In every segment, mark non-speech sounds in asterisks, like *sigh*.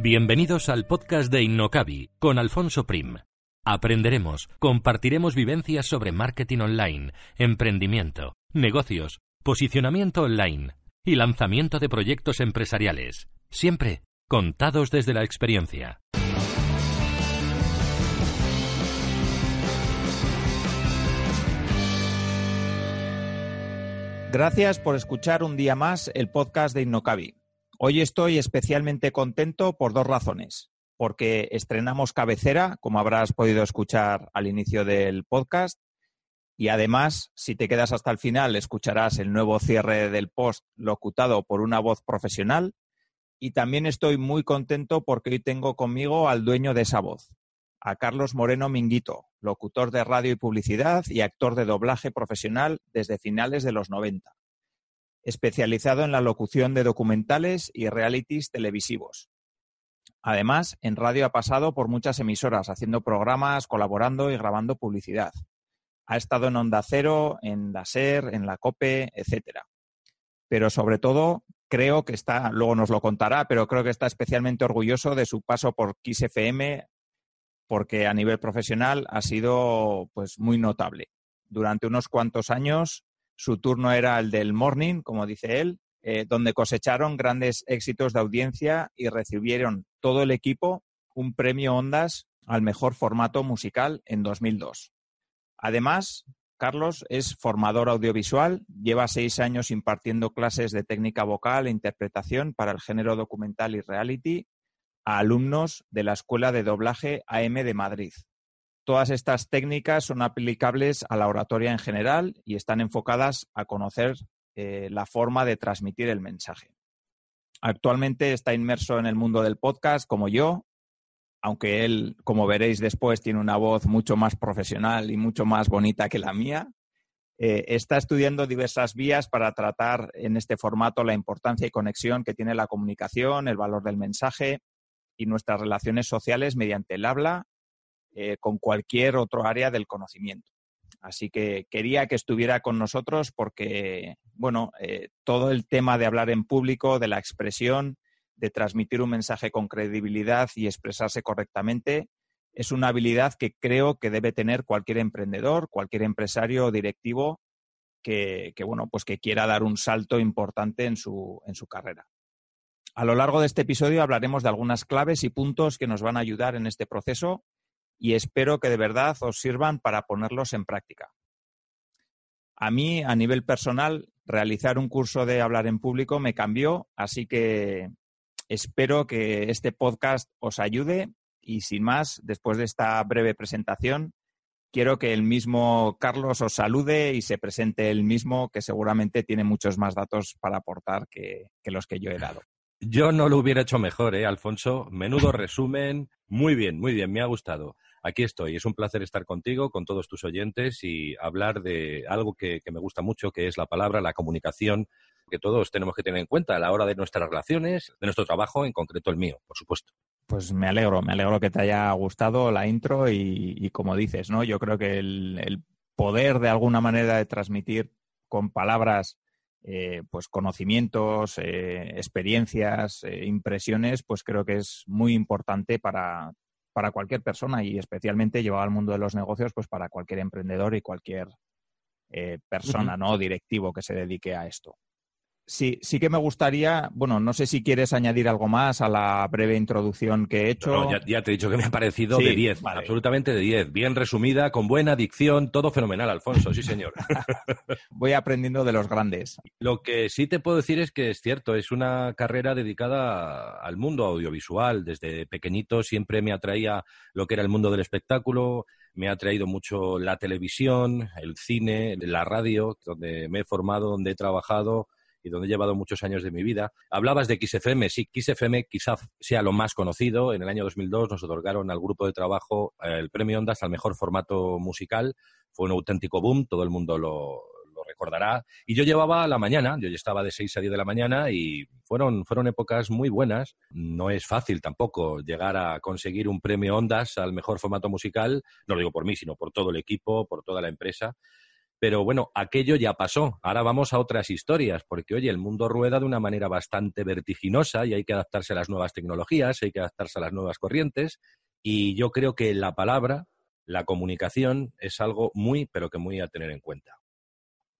Bienvenidos al podcast de Innocabi con Alfonso Prim. Aprenderemos, compartiremos vivencias sobre marketing online, emprendimiento, negocios, posicionamiento online y lanzamiento de proyectos empresariales, siempre contados desde la experiencia. Gracias por escuchar un día más el podcast de Innocabi. Hoy estoy especialmente contento por dos razones. Porque estrenamos cabecera, como habrás podido escuchar al inicio del podcast, y además, si te quedas hasta el final, escucharás el nuevo cierre del post locutado por una voz profesional. Y también estoy muy contento porque hoy tengo conmigo al dueño de esa voz, a Carlos Moreno Minguito, locutor de radio y publicidad y actor de doblaje profesional desde finales de los 90, especializado en la locución de documentales y realities televisivos. Además, en radio ha pasado por muchas emisoras, haciendo programas, colaborando y grabando publicidad. Ha estado en Onda Cero, en la SER, en la COPE, etcétera. Pero sobre todo, creo que está, luego nos lo contará, pero creo que está especialmente orgulloso de su paso por Kiss FM, porque a nivel profesional ha sido pues muy notable. Durante unos cuantos años su turno era el del morning, como dice él, eh, donde cosecharon grandes éxitos de audiencia y recibieron todo el equipo un premio Ondas al mejor formato musical en 2002. Además, Carlos es formador audiovisual, lleva seis años impartiendo clases de técnica vocal e interpretación para el género documental y reality a alumnos de la Escuela de Doblaje AM de Madrid. Todas estas técnicas son aplicables a la oratoria en general y están enfocadas a conocer eh, la forma de transmitir el mensaje. Actualmente está inmerso en el mundo del podcast como yo, aunque él, como veréis después, tiene una voz mucho más profesional y mucho más bonita que la mía. Eh, está estudiando diversas vías para tratar en este formato la importancia y conexión que tiene la comunicación, el valor del mensaje y nuestras relaciones sociales mediante el habla eh, con cualquier otro área del conocimiento. Así que quería que estuviera con nosotros porque, bueno, eh, todo el tema de hablar en público, de la expresión, de transmitir un mensaje con credibilidad y expresarse correctamente, es una habilidad que creo que debe tener cualquier emprendedor, cualquier empresario o directivo que, que, bueno, pues que quiera dar un salto importante en su, en su carrera. A lo largo de este episodio hablaremos de algunas claves y puntos que nos van a ayudar en este proceso y espero que de verdad os sirvan para ponerlos en práctica. A mí, a nivel personal, realizar un curso de hablar en público me cambió, así que espero que este podcast os ayude y sin más, después de esta breve presentación, quiero que el mismo Carlos os salude y se presente él mismo, que seguramente tiene muchos más datos para aportar que, que los que yo he dado. Yo no lo hubiera hecho mejor, ¿eh, Alfonso? Menudo resumen. Muy bien, muy bien, me ha gustado. Aquí estoy. Es un placer estar contigo, con todos tus oyentes y hablar de algo que, me gusta mucho, que es la palabra, la comunicación, que todos tenemos que tener en cuenta a la hora de nuestras relaciones, de nuestro trabajo, en concreto el mío, por supuesto. Pues me alegro, me alegro que te haya gustado la intro y, como dices, ¿no? Yo creo que el poder de alguna manera de transmitir con palabras eh, pues conocimientos, eh, experiencias, eh, impresiones, pues creo que es muy importante para, para cualquier persona y especialmente llevado al mundo de los negocios, pues para cualquier emprendedor y cualquier persona, ¿no? Directivo que se dedique a esto sí, sí que me gustaría, bueno, no sé si quieres añadir algo más a la breve introducción que he hecho. No, ya, te he dicho que me ha parecido de 10, absolutamente de 10. Bien resumida, con buena dicción, todo fenomenal, Alfonso, sí señor. *laughs* Voy aprendiendo de los grandes. Lo que sí te puedo decir es que es cierto, es una carrera dedicada al mundo audiovisual. Desde pequeñito siempre me atraía lo que era el mundo del espectáculo, me ha atraído mucho la televisión, el cine, la radio, donde me he formado, donde he trabajado donde he llevado muchos años de mi vida. Hablabas de XFM, sí, XFM quizás sea lo más conocido. En el año 2002 nos otorgaron al grupo de trabajo eh, el premio Ondas al mejor formato musical. Fue un auténtico boom, todo el mundo lo, recordará. Y yo llevaba la mañana, yo estaba de 6 a 10 de la mañana y fueron, fueron épocas muy buenas. No es fácil tampoco llegar a conseguir un premio Ondas al mejor formato musical, no lo digo por mí, sino por todo el equipo, por toda la empresa Pero bueno, aquello ya pasó. Ahora vamos a otras historias, porque oye, el mundo rueda de una manera bastante vertiginosa y hay que adaptarse a las nuevas tecnologías, hay que adaptarse a las nuevas corrientes. Y yo creo que la palabra, la comunicación, es algo muy, pero que muy a tener en cuenta.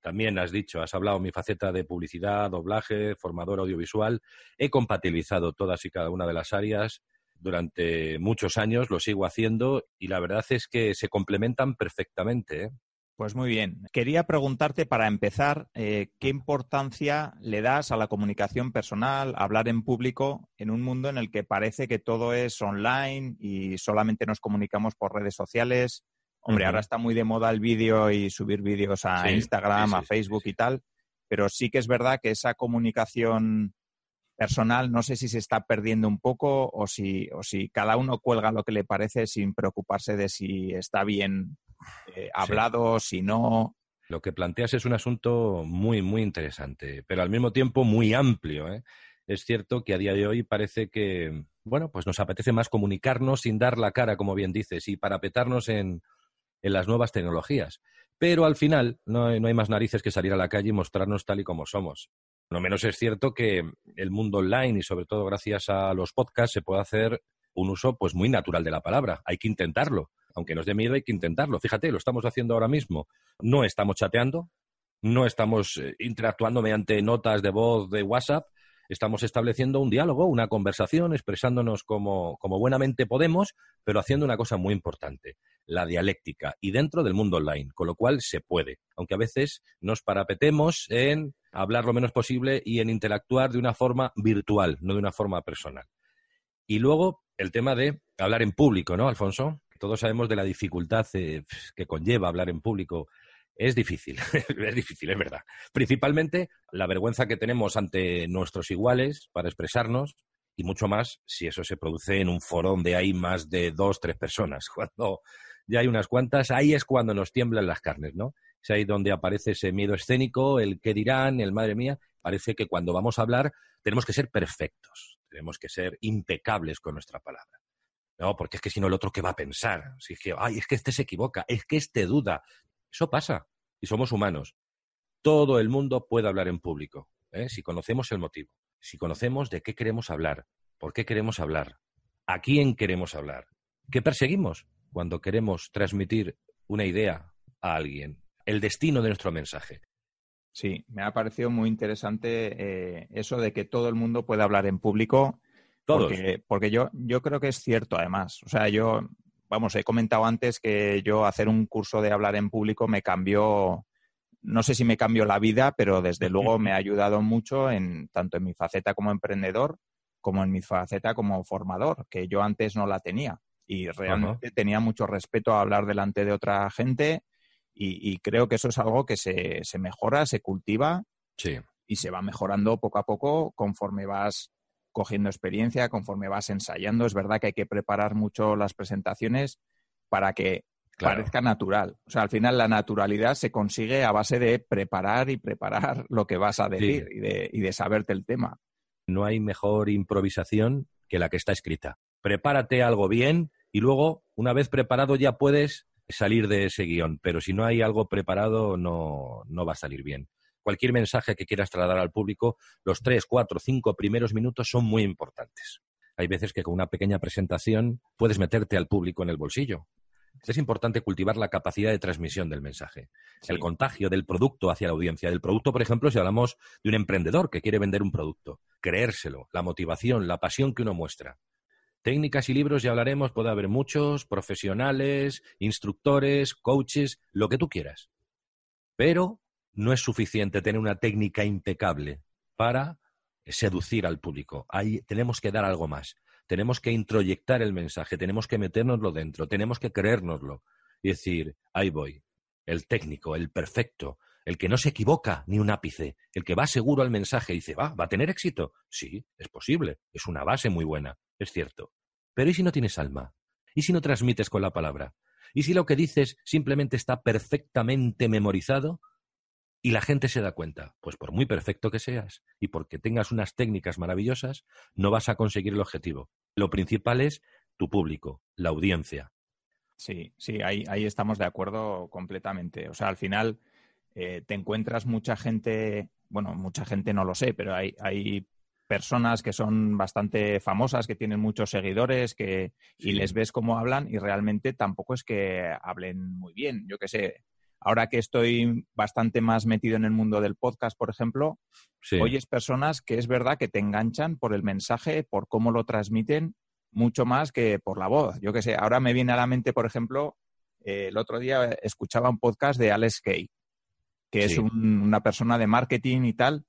También has dicho, has hablado mi faceta de publicidad, doblaje, formador audiovisual. He compatibilizado todas y cada una de las áreas durante muchos años, lo sigo haciendo y la verdad es que se complementan perfectamente. ¿eh? Pues muy bien. Quería preguntarte para empezar, eh, ¿qué importancia le das a la comunicación personal, a hablar en público, en un mundo en el que parece que todo es online y solamente nos comunicamos por redes sociales? Hombre, ahora está muy de moda el vídeo y subir vídeos a Instagram, a Facebook y tal, pero sí que es verdad que esa comunicación personal no sé si se está perdiendo un poco o si, o si cada uno cuelga lo que le parece sin preocuparse de si está bien eh, hablado, si no. Lo que planteas es un asunto muy, muy interesante, pero al mismo tiempo muy amplio. ¿eh? Es cierto que a día de hoy parece que, bueno, pues nos apetece más comunicarnos sin dar la cara, como bien dices, y parapetarnos en, en las nuevas tecnologías. Pero al final no hay, no hay más narices que salir a la calle y mostrarnos tal y como somos. No menos es cierto que el mundo online y sobre todo gracias a los podcasts se puede hacer un uso pues muy natural de la palabra. Hay que intentarlo aunque nos dé miedo, hay que intentarlo. Fíjate, lo estamos haciendo ahora mismo. No estamos chateando, no estamos eh, interactuando mediante notas de voz de WhatsApp, estamos estableciendo un diálogo, una conversación, expresándonos como, como, buenamente podemos, pero haciendo una cosa muy importante, la dialéctica, y dentro del mundo online, con lo cual se puede, aunque a veces nos parapetemos en hablar lo menos posible y en interactuar de una forma virtual, no de una forma personal. Y luego el tema de hablar en público, ¿no, Alfonso? Todos sabemos de la dificultad eh, que conlleva hablar en público. Es difícil, *laughs* es difícil, es verdad. Principalmente la vergüenza que tenemos ante nuestros iguales para expresarnos y mucho más si eso se produce en un foro donde hay más de dos, tres personas. *laughs* Cuando ya hay unas cuantas, ahí es cuando nos tiemblan las carnes, ¿no? Es ahí donde aparece ese miedo escénico, el qué dirán, el madre mía. Parece que cuando vamos a hablar tenemos que ser perfectos, tenemos que ser impecables con nuestra palabra. No, porque es que si no el otro, ¿qué va a pensar? Si es que, ay, es que este se equivoca, es que este duda. Eso pasa. Y somos humanos. Todo el mundo puede hablar en público, ¿eh? si conocemos el motivo, si conocemos de qué queremos hablar, por qué queremos hablar, a quién queremos hablar, qué perseguimos cuando queremos transmitir una idea a alguien, el destino de nuestro mensaje. Sí, me ha parecido muy interesante eh, eso de que todo el mundo puede hablar en público porque, yo, yo creo que es cierto, además. O sea, yo, vamos, he comentado antes que yo hacer un curso de hablar en público me cambió, no sé si me cambió la vida, pero desde luego me ha ayudado mucho en tanto en mi faceta como emprendedor como en mi faceta como formador, que yo antes no la tenía. Y realmente tenía mucho respeto a hablar delante de otra gente y, creo que eso es algo que se, se mejora, se cultiva y se va mejorando poco a poco conforme vas cogiendo experiencia, conforme vas ensayando. Es verdad que hay que preparar mucho las presentaciones para que parezca natural. O sea, al final la naturalidad se consigue a base de preparar y preparar *laughs* lo que vas a decir y, de, y de saberte el tema. No hay mejor improvisación que la que está escrita. Prepárate algo bien y luego, una vez preparado, ya puedes salir de ese guion. Pero si no hay algo preparado, no, no va a salir bien cualquier mensaje que quieras trasladar al público, los tres, cuatro, cinco primeros minutos son muy importantes. Hay veces que con una pequeña presentación puedes meterte al público en el bolsillo. Es importante cultivar la capacidad de transmisión del mensaje, el contagio del producto hacia la audiencia. Del producto, por ejemplo, si hablamos de un emprendedor que quiere vender un producto, creérselo, la motivación, la pasión que uno muestra. Técnicas y libros ya hablaremos, puede haber muchos, profesionales, instructores, coaches, lo que tú quieras. Pero no es suficiente tener una técnica impecable para seducir al público. Ahí tenemos que dar algo más. Tenemos que introyectar el mensaje, tenemos que metérnoslo dentro, tenemos que creérnoslo y decir, ahí voy, el técnico, el perfecto, el que no se equivoca ni un ápice, el que va seguro al mensaje y dice, va, va a tener éxito. Sí, es posible, es una base muy buena, es cierto. Pero ¿y si no tienes alma? ¿Y si no transmites con la palabra? ¿Y si lo que dices simplemente está perfectamente memorizado? Y la gente se da cuenta, pues por muy perfecto que seas y porque tengas unas técnicas maravillosas, no vas a conseguir el objetivo. Lo principal es tu público, la audiencia. Sí, sí, ahí, ahí estamos de acuerdo completamente. O sea, al final eh, te encuentras mucha gente, bueno, mucha gente no lo sé, pero hay, hay personas que son bastante famosas, que tienen muchos seguidores, que, y les ves cómo hablan y realmente tampoco es que hablen muy bien. Yo qué sé, ahora que estoy bastante más metido en el mundo del podcast, por ejemplo, oyes personas que es verdad que te enganchan por el mensaje, por cómo lo transmiten, mucho más que por la voz. Yo qué sé, ahora me viene a la mente, por ejemplo, eh, el otro día escuchaba un podcast de Alex Kay, que es una persona de marketing y tal,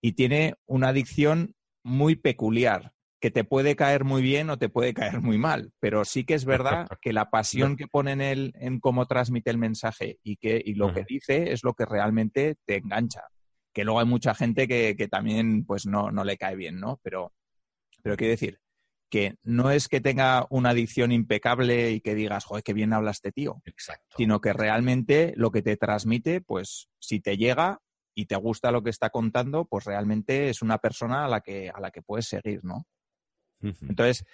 y tiene una adicción muy peculiar, que te puede caer muy bien o te puede caer muy mal, pero sí que es verdad que la pasión que pone en él en cómo transmite el mensaje y, que, y lo que dice es lo que realmente te engancha. Que luego hay mucha gente que, que también pues no, no, le cae bien, ¿no? Pero, pero quiero decir que no es que tenga una adicción impecable y que digas, joder, qué bien habla este tío. Exacto. Sino que realmente lo que te transmite, pues si te llega, y te gusta lo que está contando, pues realmente es una persona a la que, a la que puedes seguir, ¿no? Entonces,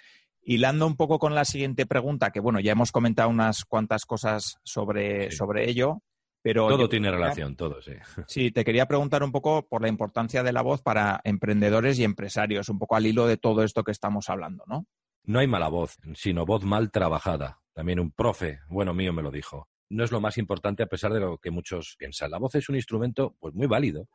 hilando un poco con la siguiente pregunta, que bueno, ya hemos comentado unas cuantas cosas sobre, sobre ello, pero... Todo tiene relación, todo, sí. Sí, te quería preguntar un poco por la importancia de la voz para emprendedores y empresarios, un poco al hilo de todo esto que estamos hablando, ¿no? No hay mala voz, sino voz mal trabajada. También un profe, bueno mío, me lo dijo no es lo más importante a pesar de lo que muchos piensan. La voz es un instrumento pues muy válido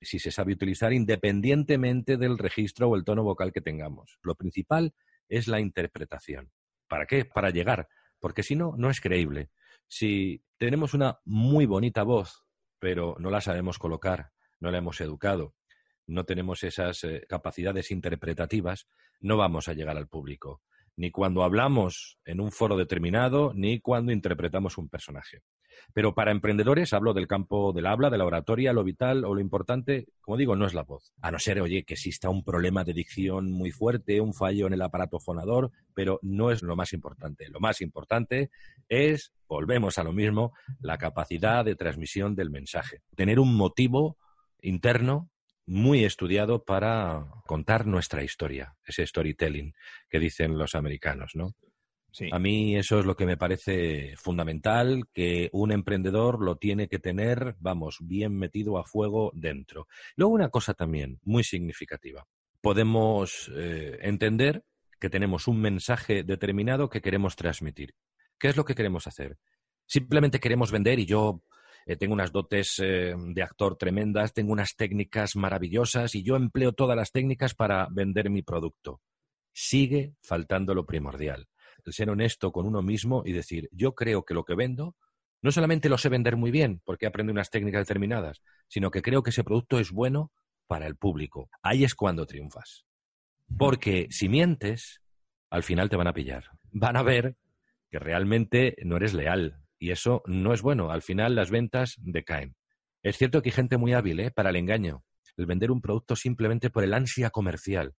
si se sabe utilizar independientemente del registro o el tono vocal que tengamos. Lo principal es la interpretación. ¿Para qué? Para llegar, porque si no, no es creíble. Si tenemos una muy bonita voz, pero no la sabemos colocar, no la hemos educado, no tenemos esas eh, capacidades interpretativas, no vamos a llegar al público ni cuando hablamos en un foro determinado, ni cuando interpretamos un personaje. Pero para emprendedores hablo del campo del habla, de la oratoria, lo vital o lo importante, como digo, no es la voz. A no ser, oye, que exista un problema de dicción muy fuerte, un fallo en el aparato fonador, pero no es lo más importante. Lo más importante es, volvemos a lo mismo, la capacidad de transmisión del mensaje. Tener un motivo interno muy estudiado para contar nuestra historia, ese storytelling que dicen los americanos, ¿no? A mí eso es lo que me parece fundamental, que un emprendedor lo tiene que tener, vamos, bien metido a fuego dentro. Luego una cosa también muy significativa. Podemos eh, entender que tenemos un mensaje determinado que queremos transmitir. ¿Qué es lo que queremos hacer? Simplemente queremos vender y yo eh, tengo unas dotes eh, de actor tremendas, tengo unas técnicas maravillosas y yo empleo todas las técnicas para vender mi producto. Sigue faltando lo primordial, ser honesto con uno mismo y decir, yo creo que lo que vendo no solamente lo sé vender muy bien porque aprendo unas técnicas determinadas, sino que creo que ese producto es bueno para el público. Ahí es cuando triunfas. Porque si mientes, al final te van a pillar. *laughs* Van a ver que realmente no eres leal, y eso no es bueno. Al final las ventas decaen. Es cierto que hay gente muy hábil ¿eh? para el engaño, el vender un producto simplemente por el ansia comercial.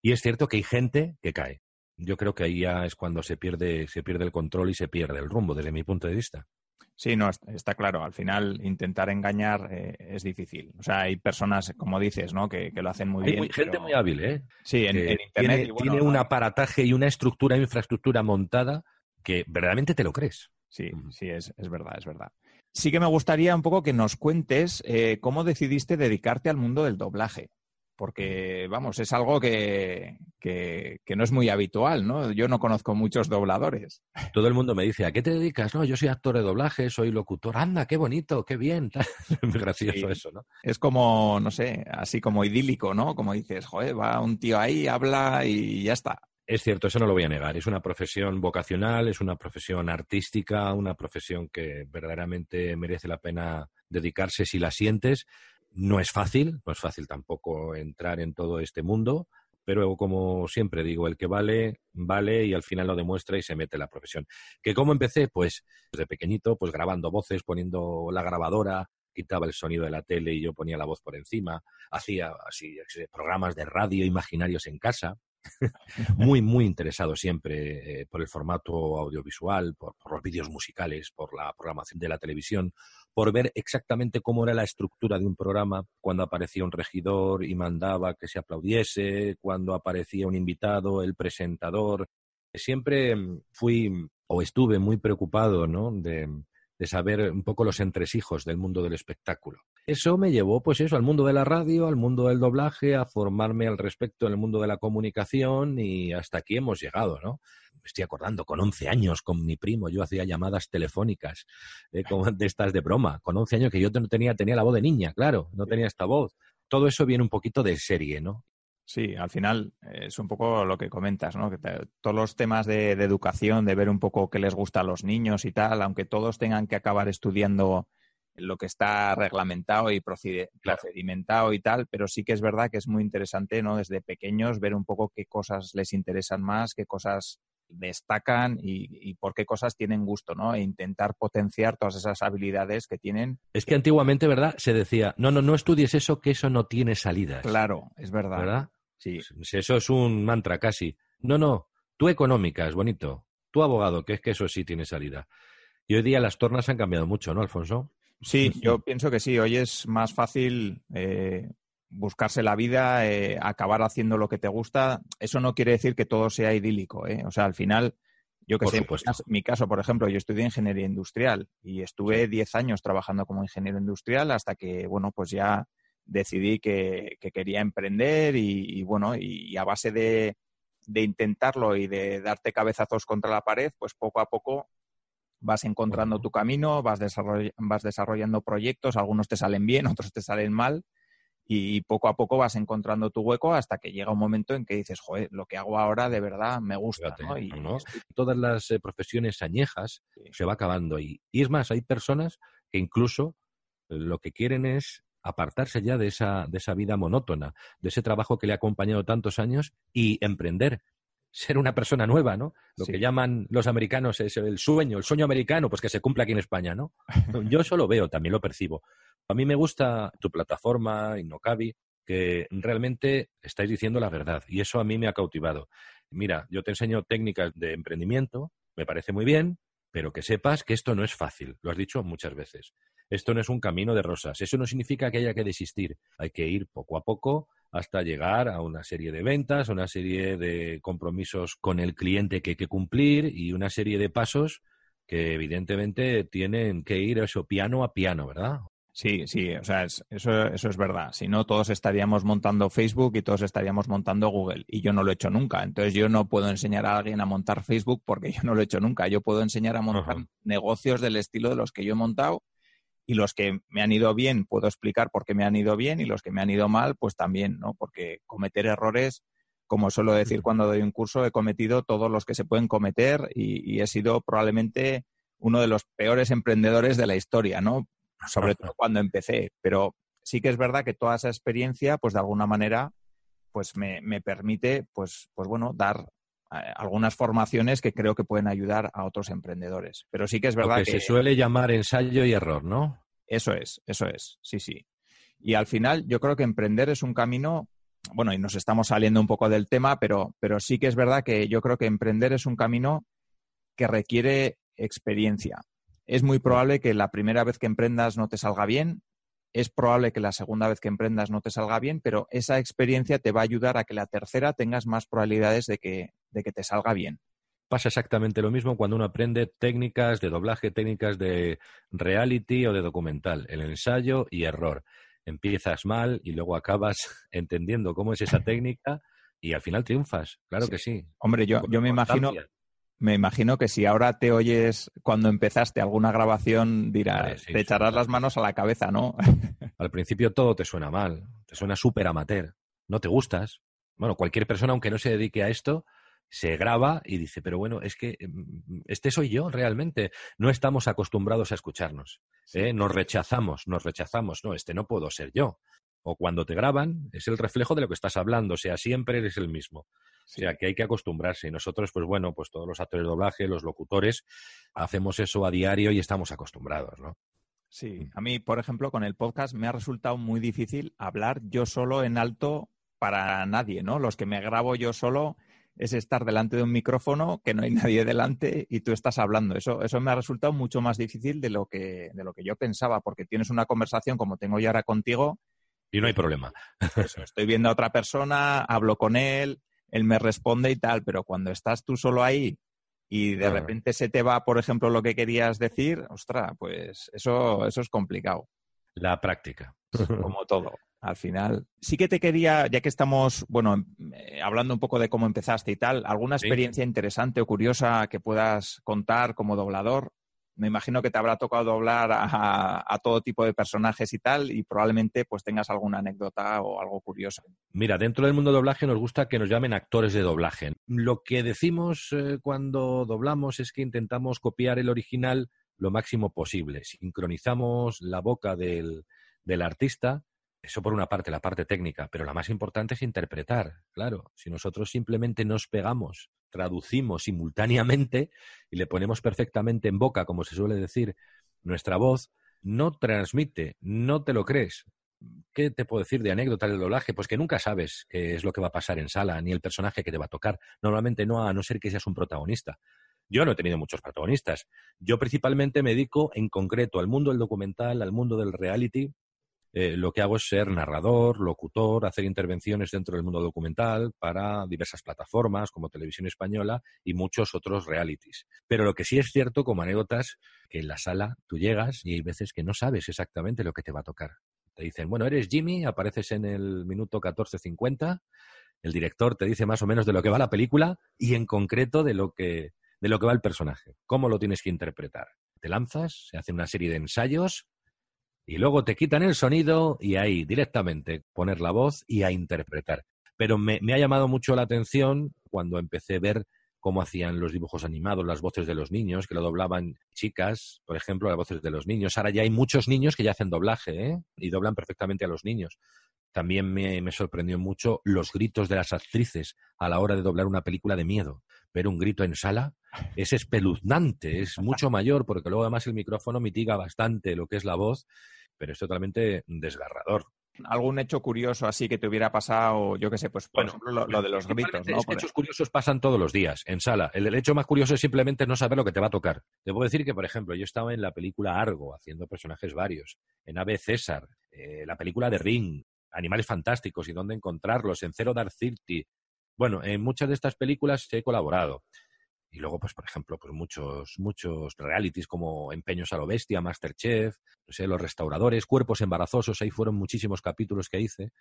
Y es cierto que hay gente que cae. Yo creo que ahí ya es cuando se pierde, se pierde el control y se pierde el rumbo, desde mi punto de vista. Sí, no, está claro. Al final, intentar engañar eh, es difícil. O sea, hay personas, como dices, ¿no? que, lo hacen muy bien. Hay gente muy hábil, ¿eh? Sí, en, Internet. Tiene, un aparataje y una estructura, infraestructura montada que verdaderamente te lo crees. Sí, sí, es, verdad, es verdad. Sí que me gustaría un poco que nos cuentes eh, cómo decidiste dedicarte al mundo del doblaje. Porque, vamos, es algo que, que, no es muy habitual, ¿no? Yo no conozco muchos dobladores. Todo el mundo me dice, ¿a qué te dedicas? No, yo soy actor de doblaje, soy locutor. Anda, qué bonito, qué bien. *laughs* Es gracioso eso, ¿no? Es como, no sé, así como idílico, ¿no? Como dices, joder, va un tío ahí, habla y ya está. Es cierto, eso no lo voy a negar. Es una profesión vocacional, es una profesión artística, una profesión que verdaderamente merece la pena dedicarse si la sientes. No es fácil, no es fácil tampoco entrar en todo este mundo, pero como siempre digo, el que vale, vale y al final lo demuestra y se mete en la profesión. ¿Que cómo empecé? Pues desde pequeñito, pues grabando voces, poniendo la grabadora, quitaba el sonido de la tele y yo ponía la voz por encima, hacía así programas de radio imaginarios en casa, *laughs* muy, muy interesado siempre eh, por el formato audiovisual, por, los vídeos musicales, por la programación de la televisión, por ver exactamente cómo era la estructura de un programa, cuando aparecía un regidor y mandaba que se aplaudiese, cuando aparecía un invitado, el presentador. Siempre mm, fui o estuve muy preocupado ¿no? de, saber un poco los entresijos del mundo del espectáculo. Eso me llevó, pues eso, al mundo de la radio, al mundo del doblaje, a formarme al respecto en el mundo de la comunicación y hasta aquí hemos llegado, ¿no? Me estoy acordando, con 11 años, con mi primo, yo hacía llamadas telefónicas eh, de estas de broma. Con 11 años que yo no tenía, tenía la voz de niña, claro, no tenía esta voz. Todo eso viene un poquito de serie, ¿no? Sí, al final eh, es un poco lo que comentas, ¿no? Que todos los temas de, educación, de ver un poco qué les gusta a los niños y tal, aunque todos tengan que acabar estudiando lo que está reglamentado y procedimentado y tal, pero sí que es verdad que es muy interesante, ¿no? Desde pequeños ver un poco qué cosas les interesan más, qué cosas destacan y, por qué cosas tienen gusto, ¿no? E intentar potenciar todas esas habilidades que tienen. Es que antiguamente, ¿verdad? Se decía, no, no, no estudies eso, que eso no tiene salidas. Claro, es verdad. ¿Verdad? Sí. Eso es un mantra casi. No, no, tú económica, es bonito. Tú abogado, que es que eso sí tiene salida. Y hoy día las tornas han cambiado mucho, ¿no, Alfonso? Sí, *laughs* yo pienso que sí. Hoy es más fácil eh, buscarse la vida, eh, acabar haciendo lo que te gusta. Eso no quiere decir que todo sea idílico. ¿eh? O sea, al final, yo que sé, en mi caso, por ejemplo, yo estudié ingeniería industrial y estuve 10 años trabajando como ingeniero industrial hasta que, bueno, pues ya decidí que, quería emprender y, bueno, y, a base de, intentarlo y de darte cabezazos contra la pared, pues poco a poco vas encontrando tu camino, vas, vas desarrollando proyectos, algunos te salen bien, *laughs* otros te salen mal, y poco a poco vas encontrando tu hueco hasta que llega un momento en que dices, joder, lo que hago ahora de verdad me gusta. Y, Todas las eh, profesiones añejas se va acabando. Y, y es más, hay personas que incluso lo que quieren es apartarse ya de esa, de esa vida monótona, de ese trabajo que le ha acompañado tantos años y emprender, ser una persona nueva, ¿no? Lo que llaman los americanos es el sueño, el sueño americano, pues que se cumple aquí en España, ¿no? *laughs* Yo eso lo veo, también lo percibo. A mí me gusta tu plataforma, Innocabi, que realmente estáis diciendo la verdad y eso a mí me ha cautivado. Mira, yo te enseño técnicas de emprendimiento, me parece muy bien, pero que sepas que esto no es fácil, lo has dicho muchas veces. Esto no es un camino de rosas, eso no significa que haya que desistir, hay que ir poco a poco hasta llegar a una serie de ventas, una serie de compromisos con el cliente que hay que cumplir y una serie de pasos que evidentemente tienen que ir eso piano a piano, ¿verdad? Sí, sí, o sea, eso, eso es verdad. Si no, todos estaríamos montando Facebook y todos estaríamos montando Google. Y yo no lo he hecho nunca. Entonces, yo no puedo enseñar a alguien a montar Facebook porque yo no lo he hecho nunca. Yo puedo enseñar a montar negocios del estilo de los que yo he montado. Y los que me han ido bien, puedo explicar por qué me han ido bien. Y los que me han ido mal, pues también, ¿no? Porque cometer errores, como suelo decir cuando doy un curso, he cometido todos los que se pueden cometer y, y he sido probablemente uno de los peores emprendedores de la historia, ¿no? sobre todo cuando empecé. Pero sí que es verdad que toda esa experiencia, pues de alguna manera, pues me, permite, pues, pues bueno, dar algunas formaciones que creo que pueden ayudar a otros emprendedores. Pero sí que es verdad que, que se suele llamar ensayo y error, ¿no? Eso es, eso es, sí, sí. Y al final yo creo que emprender es un camino, bueno, y nos estamos saliendo un poco del tema, pero, pero sí que es verdad que yo creo que emprender es un camino que requiere experiencia es muy probable que la primera vez que emprendas no te salga bien, es probable que la segunda vez que emprendas no te salga bien, pero esa experiencia te va a ayudar a que la tercera tengas más probabilidades de que, de que te salga bien. Pasa exactamente lo mismo cuando uno aprende técnicas de doblaje, técnicas de reality o de documental, el ensayo y error. Empiezas mal y luego acabas *laughs* entendiendo cómo es esa técnica y al final triunfas, claro que sí. Hombre, yo, yo me imagino, me imagino que si ahora te oyes cuando empezaste alguna grabación, dirás, te echarás las manos a la cabeza, ¿no? Al principio todo te suena mal, te suena súper amateur, no te gustas. Bueno, cualquier persona, aunque no se dedique a esto, se graba y dice, pero bueno, es que mm, este soy yo realmente. No estamos acostumbrados a escucharnos. ¿eh? Nos rechazamos, nos rechazamos. No, este no puedo ser yo. O cuando te graban, es el reflejo de lo que estás hablando, o sea, siempre eres el mismo. O sea, que hay que acostumbrarse. Y nosotros, pues bueno, pues todos los actores de doblaje, los locutores, hacemos eso a diario y estamos acostumbrados, ¿no? Sí, a mí, por ejemplo, con el podcast me ha resultado muy difícil hablar yo solo en alto para nadie, ¿no? Los que me grabo yo solo es estar delante de un micrófono, que no hay *laughs* nadie delante y tú estás hablando. Eso, eso me ha resultado mucho más difícil de lo que, de lo que yo pensaba, porque tienes una conversación como tengo yo ahora contigo. Y no hay problema. estoy viendo a otra persona, hablo con él, él me responde y tal, pero cuando estás tú solo ahí y de repente se te va, por ejemplo, lo que querías decir, ostras, pues eso, eso es complicado. La práctica. Como todo, al final. Sí que te quería, ya que estamos, bueno, eh, hablando un poco de cómo empezaste y tal, ¿alguna experiencia interesante o curiosa que puedas contar como doblador? Me imagino que te habrá tocado doblar a, todo tipo de personajes y tal, y probablemente pues tengas alguna anécdota o algo curioso. Mira, dentro del mundo de doblaje nos gusta que nos llamen actores de doblaje. Lo que decimos eh, cuando doblamos es que intentamos copiar el original lo máximo posible. Sincronizamos la boca del, del artista eso por una parte, la parte técnica, pero la más importante es interpretar. Claro, si nosotros simplemente nos pegamos, traducimos simultáneamente y le ponemos perfectamente en boca, como se suele decir, nuestra voz, no transmite, no te lo crees. ¿Qué te puedo decir de anécdota del doblaje? Pues que nunca sabes qué es lo que va a pasar en sala, ni el personaje que te va a tocar. Normalmente no, a no ser que seas un protagonista. Yo no he tenido muchos protagonistas. Yo principalmente me dedico en concreto al mundo del documental, al mundo del reality, eh, lo que hago es ser narrador, locutor, hacer intervenciones dentro del mundo documental para diversas plataformas como Televisión Española y muchos otros realities. Pero lo que sí es cierto, como anécdotas, que en la sala tú llegas y hay veces que no sabes exactamente lo que te va a tocar. Te dicen, bueno, eres Jimmy, apareces en el minuto 14.50, el director te dice más o menos de lo que va la película y en concreto de lo que, de lo que va el personaje, cómo lo tienes que interpretar. Te lanzas, se hace una serie de ensayos y luego te quitan el sonido y ahí directamente poner la voz y a interpretar. Pero me, ha llamado mucho la atención cuando empecé a ver cómo hacían los dibujos animados, las voces de los niños, que lo doblaban chicas, por ejemplo, las voces de los niños. Ahora ya hay muchos niños que ya hacen doblaje ¿eh? y doblan perfectamente a los niños. También me, sorprendió mucho los gritos de las actrices a la hora de doblar una película de miedo. Ver un grito en sala es espeluznante, es mucho mayor, porque luego además el micrófono mitiga bastante lo que es la voz, pero es totalmente desgarrador. ¿Algún hecho curioso así que te hubiera pasado, yo qué sé, pues por ejemplo lo, de los gritos, ¿no? hechos curiosos pasan todos los días en sala. El, hecho más curioso es simplemente no saber lo que te va a tocar. Te puedo decir que, por ejemplo, yo estaba en la película Argo haciendo personajes varios, en Ave César, eh, la película de Ring, Animales Fantásticos y dónde encontrarlos, en Zero Dark Thirty. Bueno, en muchas de estas películas he colaborado. Y luego, pues, por ejemplo, pues muchos, muchos realities como Empeños a lo Bestia, Masterchef, no sé, Los Restauradores, Cuerpos Embarazosos, ahí fueron muchísimos capítulos que hice,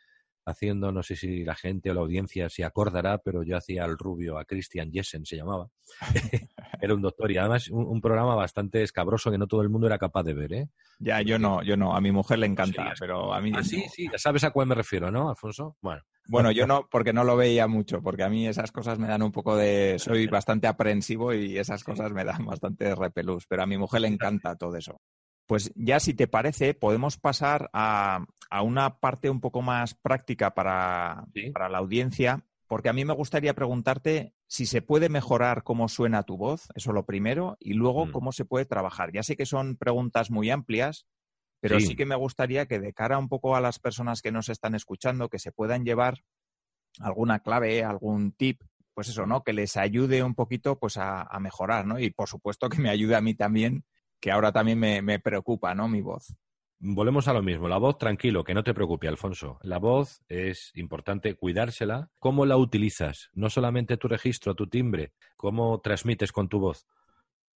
haciendo, no sé si la gente o la audiencia se acordará, pero yo hacía al rubio, a Christian Jessen se llamaba. *laughs* era un doctor y además un, programa bastante escabroso que no todo el mundo era capaz de ver, ¿eh? Ya, yo no, yo no, a mi mujer le encanta, pero a mí... Ah, sí, sí, ya sabes a cuál me refiero, ¿no, Alfonso? Bueno. Bueno, yo *laughs* no, porque no lo veía mucho, porque a mí esas cosas me dan un poco de... Soy bastante aprensivo y esas cosas me dan bastante repelús, pero a mi mujer le encanta todo eso. Pues ya si te parece, podemos pasar a, una parte un poco más práctica para, para la audiencia, porque a mí me gustaría preguntarte si se puede mejorar cómo suena tu voz, eso lo primero, y luego mm. cómo se puede trabajar. Ya sé que son preguntas muy amplias, pero sí. que me gustaría que de cara un poco a las personas que nos están escuchando, que se puedan llevar alguna clave, algún tip, pues eso, ¿no? Que les ayude un poquito pues a, mejorar, ¿no? Y por supuesto que me ayude a mí también, que ahora también me, me preocupa, ¿no? Mi voz. Volvemos a lo mismo. La voz, tranquilo, que no te preocupe, Alfonso. La voz es importante cuidársela. ¿Cómo la utilizas? No solamente tu registro, tu timbre, cómo transmites con tu voz,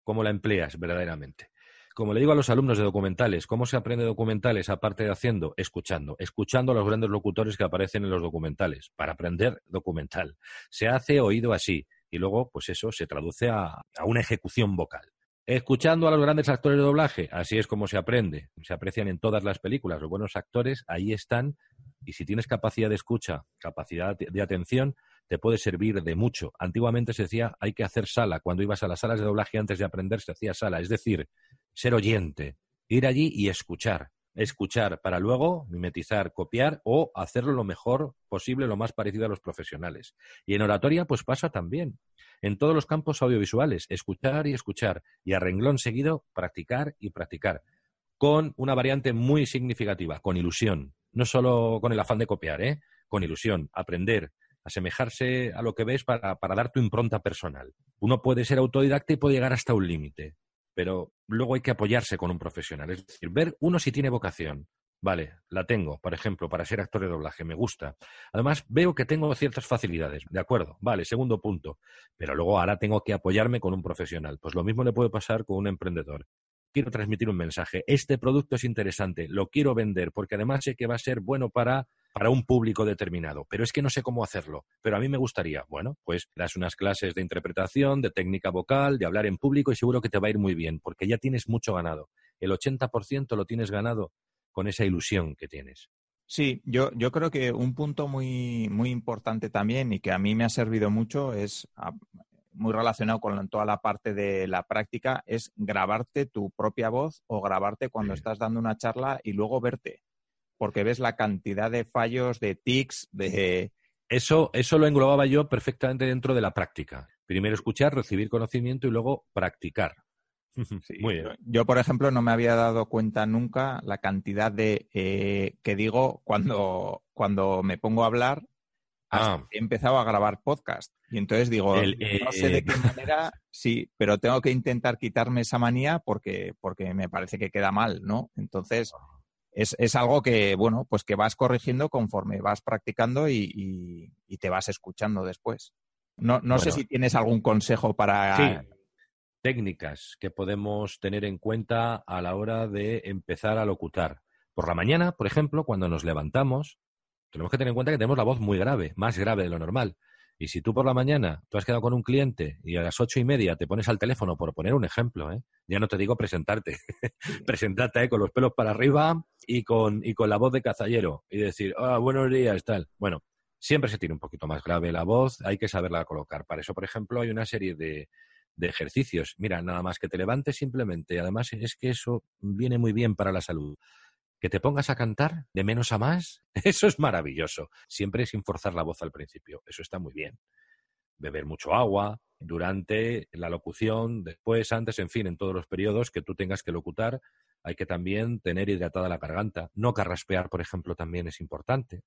cómo la empleas verdaderamente. Como le digo a los alumnos de documentales, ¿cómo se aprende documentales aparte de haciendo? Escuchando, escuchando a los grandes locutores que aparecen en los documentales, para aprender documental. Se hace oído así y luego, pues eso se traduce a, una ejecución vocal. Escuchando a los grandes actores de doblaje, así es como se aprende. Se aprecian en todas las películas. Los buenos actores ahí están y si tienes capacidad de escucha, capacidad de atención, te puede servir de mucho. Antiguamente se decía hay que hacer sala. Cuando ibas a las salas de doblaje antes de aprender se hacía sala. Es decir, ser oyente, ir allí y escuchar. Escuchar para luego mimetizar, copiar o hacerlo lo mejor posible, lo más parecido a los profesionales. Y en oratoria, pues pasa también. En todos los campos audiovisuales, escuchar y escuchar. Y a renglón seguido, practicar y practicar. Con una variante muy significativa, con ilusión. No solo con el afán de copiar, ¿eh? Con ilusión, aprender, asemejarse a lo que ves para, para dar tu impronta personal. Uno puede ser autodidacta y puede llegar hasta un límite pero luego hay que apoyarse con un profesional. Es decir, ver uno si tiene vocación. Vale, la tengo, por ejemplo, para ser actor de doblaje, me gusta. Además, veo que tengo ciertas facilidades, de acuerdo, vale, segundo punto. Pero luego ahora tengo que apoyarme con un profesional. Pues lo mismo le puede pasar con un emprendedor. Quiero transmitir un mensaje. Este producto es interesante, lo quiero vender, porque además sé que va a ser bueno para, para un público determinado. Pero es que no sé cómo hacerlo. Pero a mí me gustaría, bueno, pues das unas clases de interpretación, de técnica vocal, de hablar en público y seguro que te va a ir muy bien, porque ya tienes mucho ganado. El 80% lo tienes ganado con esa ilusión que tienes. Sí, yo, yo creo que un punto muy, muy importante también y que a mí me ha servido mucho es ah, muy relacionado con toda la parte de la práctica, es grabarte tu propia voz o grabarte cuando estás dando una charla y luego verte, porque ves la cantidad de fallos, de tics, de... Eso, eso lo englobaba yo perfectamente dentro de la práctica. Primero escuchar, recibir conocimiento y luego practicar. *laughs* Yo, por ejemplo, no me había dado cuenta nunca la cantidad de eh, que digo cuando, cuando me pongo a hablar. Ah. He empezado a grabar podcast. Y entonces digo, no sé de eh, qué manera, *laughs* sí, pero tengo que intentar quitarme esa manía porque, porque me parece que queda mal, ¿no? Entonces, es, es algo que, bueno, pues que vas corrigiendo conforme vas practicando y, y, te vas escuchando después. No, no sé si tienes algún consejo para técnicas que podemos tener en cuenta a la hora de empezar a locutar. Por la mañana, por ejemplo, cuando nos levantamos, tenemos que tener en cuenta que tenemos la voz muy grave, más grave de lo normal. Y si tú por la mañana, tú has quedado con un cliente y a las ocho y media te pones al teléfono, por poner un ejemplo, ¿eh? ya no te digo presentarte, *laughs* presentarte ¿eh? con los pelos para arriba y con, y con la voz de cazallero y decir, ah, buenos días, tal. Bueno, siempre se tiene un poquito más grave la voz, hay que saberla colocar. Para eso, por ejemplo, hay una serie de, de ejercicios. Mira, nada más que te levantes simplemente. Además, es que eso viene muy bien para la salud. Que te pongas a cantar de menos a más, *laughs* eso es maravilloso. Siempre sin forzar la voz al principio. Eso está muy bien. Beber mucho agua durante la locución, después, antes, en fin, en todos los periodos que tú tengas que locutar, hay que también tener hidratada la garganta. No carraspear, por ejemplo, también es importante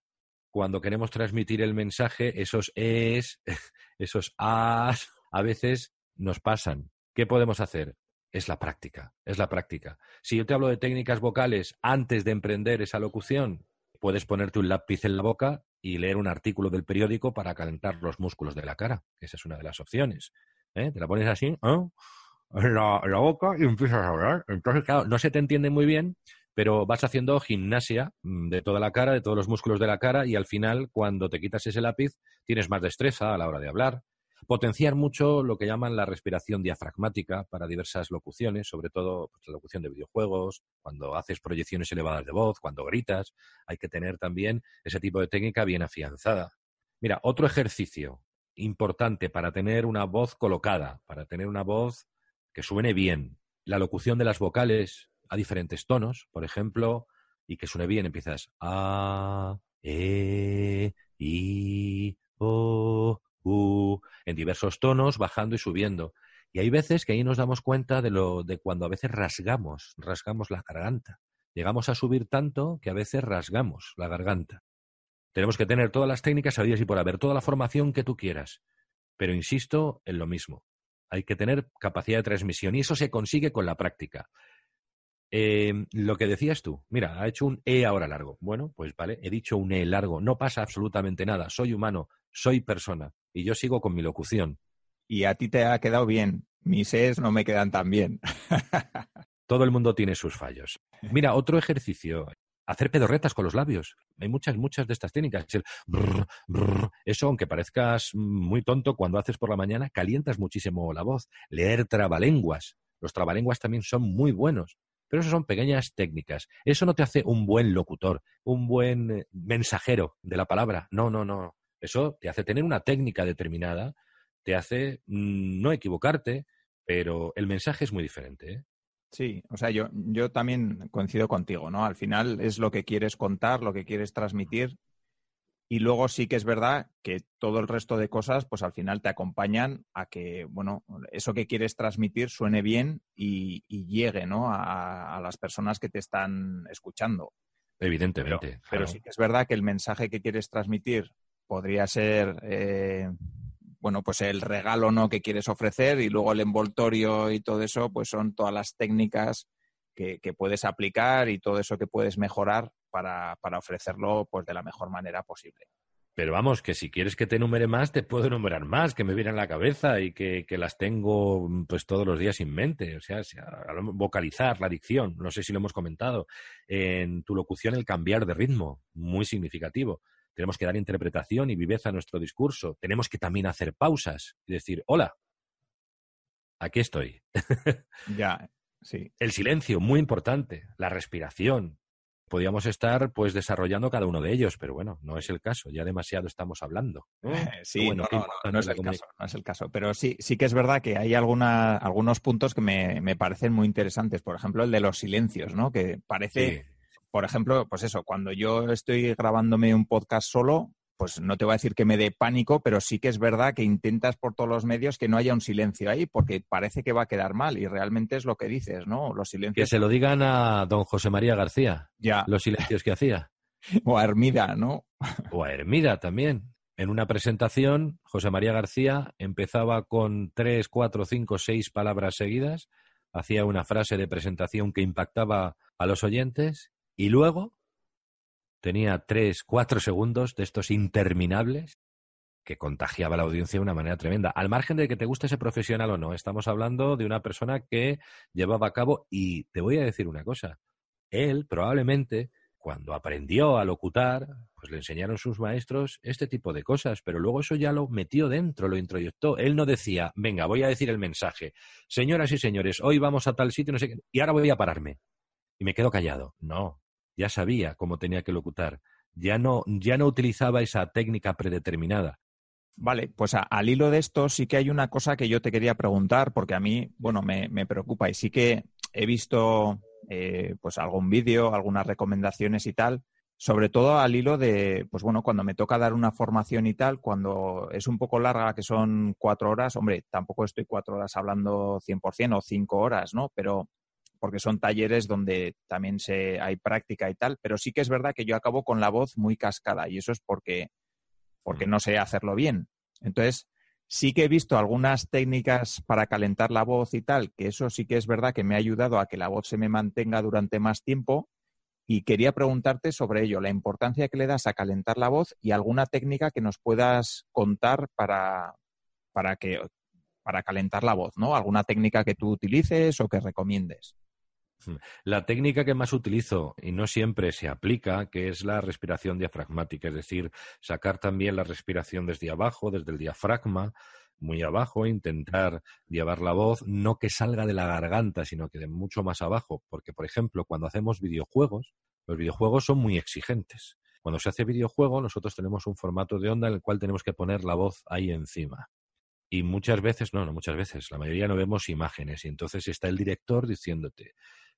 cuando queremos transmitir el mensaje, esos es, *laughs* esos as, a veces nos pasan. ¿Qué podemos hacer? Es la práctica, es la práctica. Si yo te hablo de técnicas vocales antes de emprender esa locución, puedes ponerte un lápiz en la boca y leer un artículo del periódico para calentar los músculos de la cara. Esa es una de las opciones. ¿eh? Te la pones así, ¿eh? en, la, la, boca y empiezas a hablar. Entonces, claro, no se te entiende muy bien, pero vas haciendo gimnasia mm, de toda la cara, de todos los músculos de la cara y al final, cuando te quitas ese lápiz, tienes más destreza a la hora de hablar, Potenciar mucho lo que llaman la respiración diafragmática para diversas locuciones, sobre todo pues, la locución de videojuegos, cuando haces proyecciones elevadas de voz, cuando gritas, hay que tener también ese tipo de técnica bien afianzada. Mira, otro ejercicio importante para tener una voz colocada, para tener una voz que suene bien. La locución de las vocales a diferentes tonos, por ejemplo, y que suene bien, empiezas a, e, i, o, en diversos tonos, bajando y subiendo. Y hay veces que ahí nos damos cuenta de, lo, de cuando a veces rasgamos, rasgamos la garganta. Llegamos a subir tanto que a veces rasgamos la garganta. Tenemos que tener todas las técnicas sabidas y por haber, toda la formación que tú quieras. Pero insisto en lo mismo. Hay que tener capacidad de transmisión y eso se consigue con la práctica. Eh, lo que decías tú, mira, ha hecho un E ahora largo. Bueno, pues vale, he dicho un E largo, no pasa absolutamente nada, soy humano, soy persona y yo sigo con mi locución. Y a ti te ha quedado bien, mis E's no me quedan tan bien. *laughs* Todo el mundo tiene sus fallos. Mira, otro ejercicio, hacer pedorretas con los labios. Hay muchas, muchas de estas técnicas. Eso, aunque parezcas muy tonto, cuando haces por la mañana, calientas muchísimo la voz. Leer trabalenguas. Los trabalenguas también son muy buenos. Pero eso son pequeñas técnicas. Eso no te hace un buen locutor, un buen eh, mensajero de la palabra. No, no, no. Eso te hace tener una técnica determinada, te hace mm, no equivocarte, pero el mensaje es muy diferente. ¿eh? Sí, o sea, yo, yo también coincido contigo, ¿no? Al final es lo que quieres contar, lo que quieres transmitir. Y luego sí que es verdad que todo el resto de cosas, pues al final te acompañan a que, bueno, eso que quieres transmitir suene bien y, llegue, ¿no? A, las personas que te están escuchando. Evidentemente. Pero, sí que es verdad que el mensaje que quieres transmitir podría ser, eh, bueno, pues el regalo, ¿no? Que quieres ofrecer y luego el envoltorio y todo eso, pues son todas las técnicas que, puedes aplicar y todo eso que puedes mejorar para, para ofrecerlo pues, de la mejor manera posible. Pero vamos, que si quieres que te enumere más, te puedo enumerar más, que me vienen en la cabeza y que, las tengo pues todos los días en mente. O sea, vocalizar, la dicción, no sé si lo hemos comentado. En tu locución, el cambiar de ritmo, muy significativo. Tenemos que dar interpretación y viveza a nuestro discurso. Tenemos que también hacer pausas y decir, hola, aquí estoy. *laughs* ya, sí. El silencio, muy importante. La respiración, podíamos estar pues desarrollando cada uno de ellos, pero bueno, no es el caso, ya demasiado estamos hablando. Sí, no, es el caso, no es el caso, pero sí, sí que es verdad que hay alguna, algunos puntos que me, me, parecen muy interesantes, por ejemplo, el de los silencios, ¿no? Que parece, por ejemplo, pues eso, cuando yo estoy grabándome un podcast solo, pues no te voy a decir que me dé pánico, pero sí que es verdad que intentas por todos los medios que no haya un silencio ahí, porque parece que va a quedar mal y realmente es lo que dices, ¿no? Los silencios. Que se lo digan a don José María García. Ya. Los silencios que hacía. *laughs* o a Hermida, ¿no? o a Hermida también. En una presentación, José María García empezaba con tres, cuatro, cinco, seis palabras seguidas, hacía una frase de presentación que impactaba a los oyentes y luego tenía tres, cuatro segundos de estos interminables que contagiaba la audiencia de una manera tremenda. Al margen de que te guste ese profesional o no, estamos hablando de una persona que llevaba a cabo, y te voy a decir una cosa, él probablemente cuando aprendió a locutar, pues le enseñaron sus maestros este tipo de cosas, pero luego eso ya lo metió dentro, lo introyectó. Él no decía, venga, voy a decir el mensaje, señoras y señores, hoy vamos a tal sitio, no sé qué, y ahora voy a pararme. Y me quedo callado. No, ya sabía cómo tenía que locutar, ya no, ya no utilizaba esa técnica predeterminada. Vale, pues al hilo de esto sí que hay una cosa que yo te quería preguntar, porque a mí, bueno, me, preocupa y sí que he visto eh, pues algún vídeo, algunas recomendaciones y tal, sobre todo al hilo de, pues bueno, cuando me toca dar una formación y tal, cuando es un poco larga, que son cuatro horas, hombre, tampoco estoy cuatro horas hablando 100% o cinco horas, ¿no? Pero porque son talleres donde también se, hay práctica y tal, pero sí que es verdad que yo acabo con la voz muy cascada y eso es porque, porque mm. no sé hacerlo bien. Entonces, sí que he visto algunas técnicas para calentar la voz y tal, que eso sí que es verdad que me ha ayudado a que la voz se me mantenga durante más tiempo y quería preguntarte sobre ello, la importancia que le das a calentar la voz y alguna técnica que nos puedas contar para, para, que, para calentar la voz, ¿no? Alguna técnica que tú utilices o que recomiendes. La técnica que más utilizo y no siempre se aplica, que es la respiración diafragmática, es decir, sacar también la respiración desde abajo, desde el diafragma, muy abajo, intentar llevar la voz, no que salga de la garganta, sino que de mucho más abajo, porque, por ejemplo, cuando hacemos videojuegos, los videojuegos son muy exigentes. Cuando se hace videojuego, nosotros tenemos un formato de onda en el cual tenemos que poner la voz ahí encima. Y muchas veces, no, no muchas veces, la mayoría no vemos imágenes y entonces está el director diciéndote,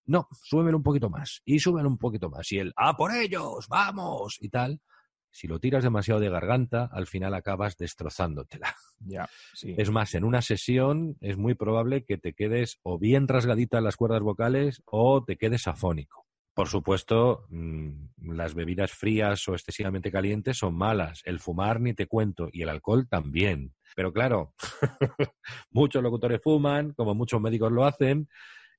no, súbemelo un poquito más y súbelo un poquito más. Y él, ¡a por ellos! ¡Vamos! y tal. Si lo tiras demasiado de garganta, al final acabas destrozándotela. Ya, sí. Es más, en una sesión es muy probable que te quedes o bien rasgadita las cuerdas vocales o te quedes afónico. Por supuesto, mm, las bebidas frías o excesivamente calientes son malas. El fumar ni te cuento y el alcohol también. Pero claro, *laughs* muchos locutores fuman, como muchos médicos lo hacen,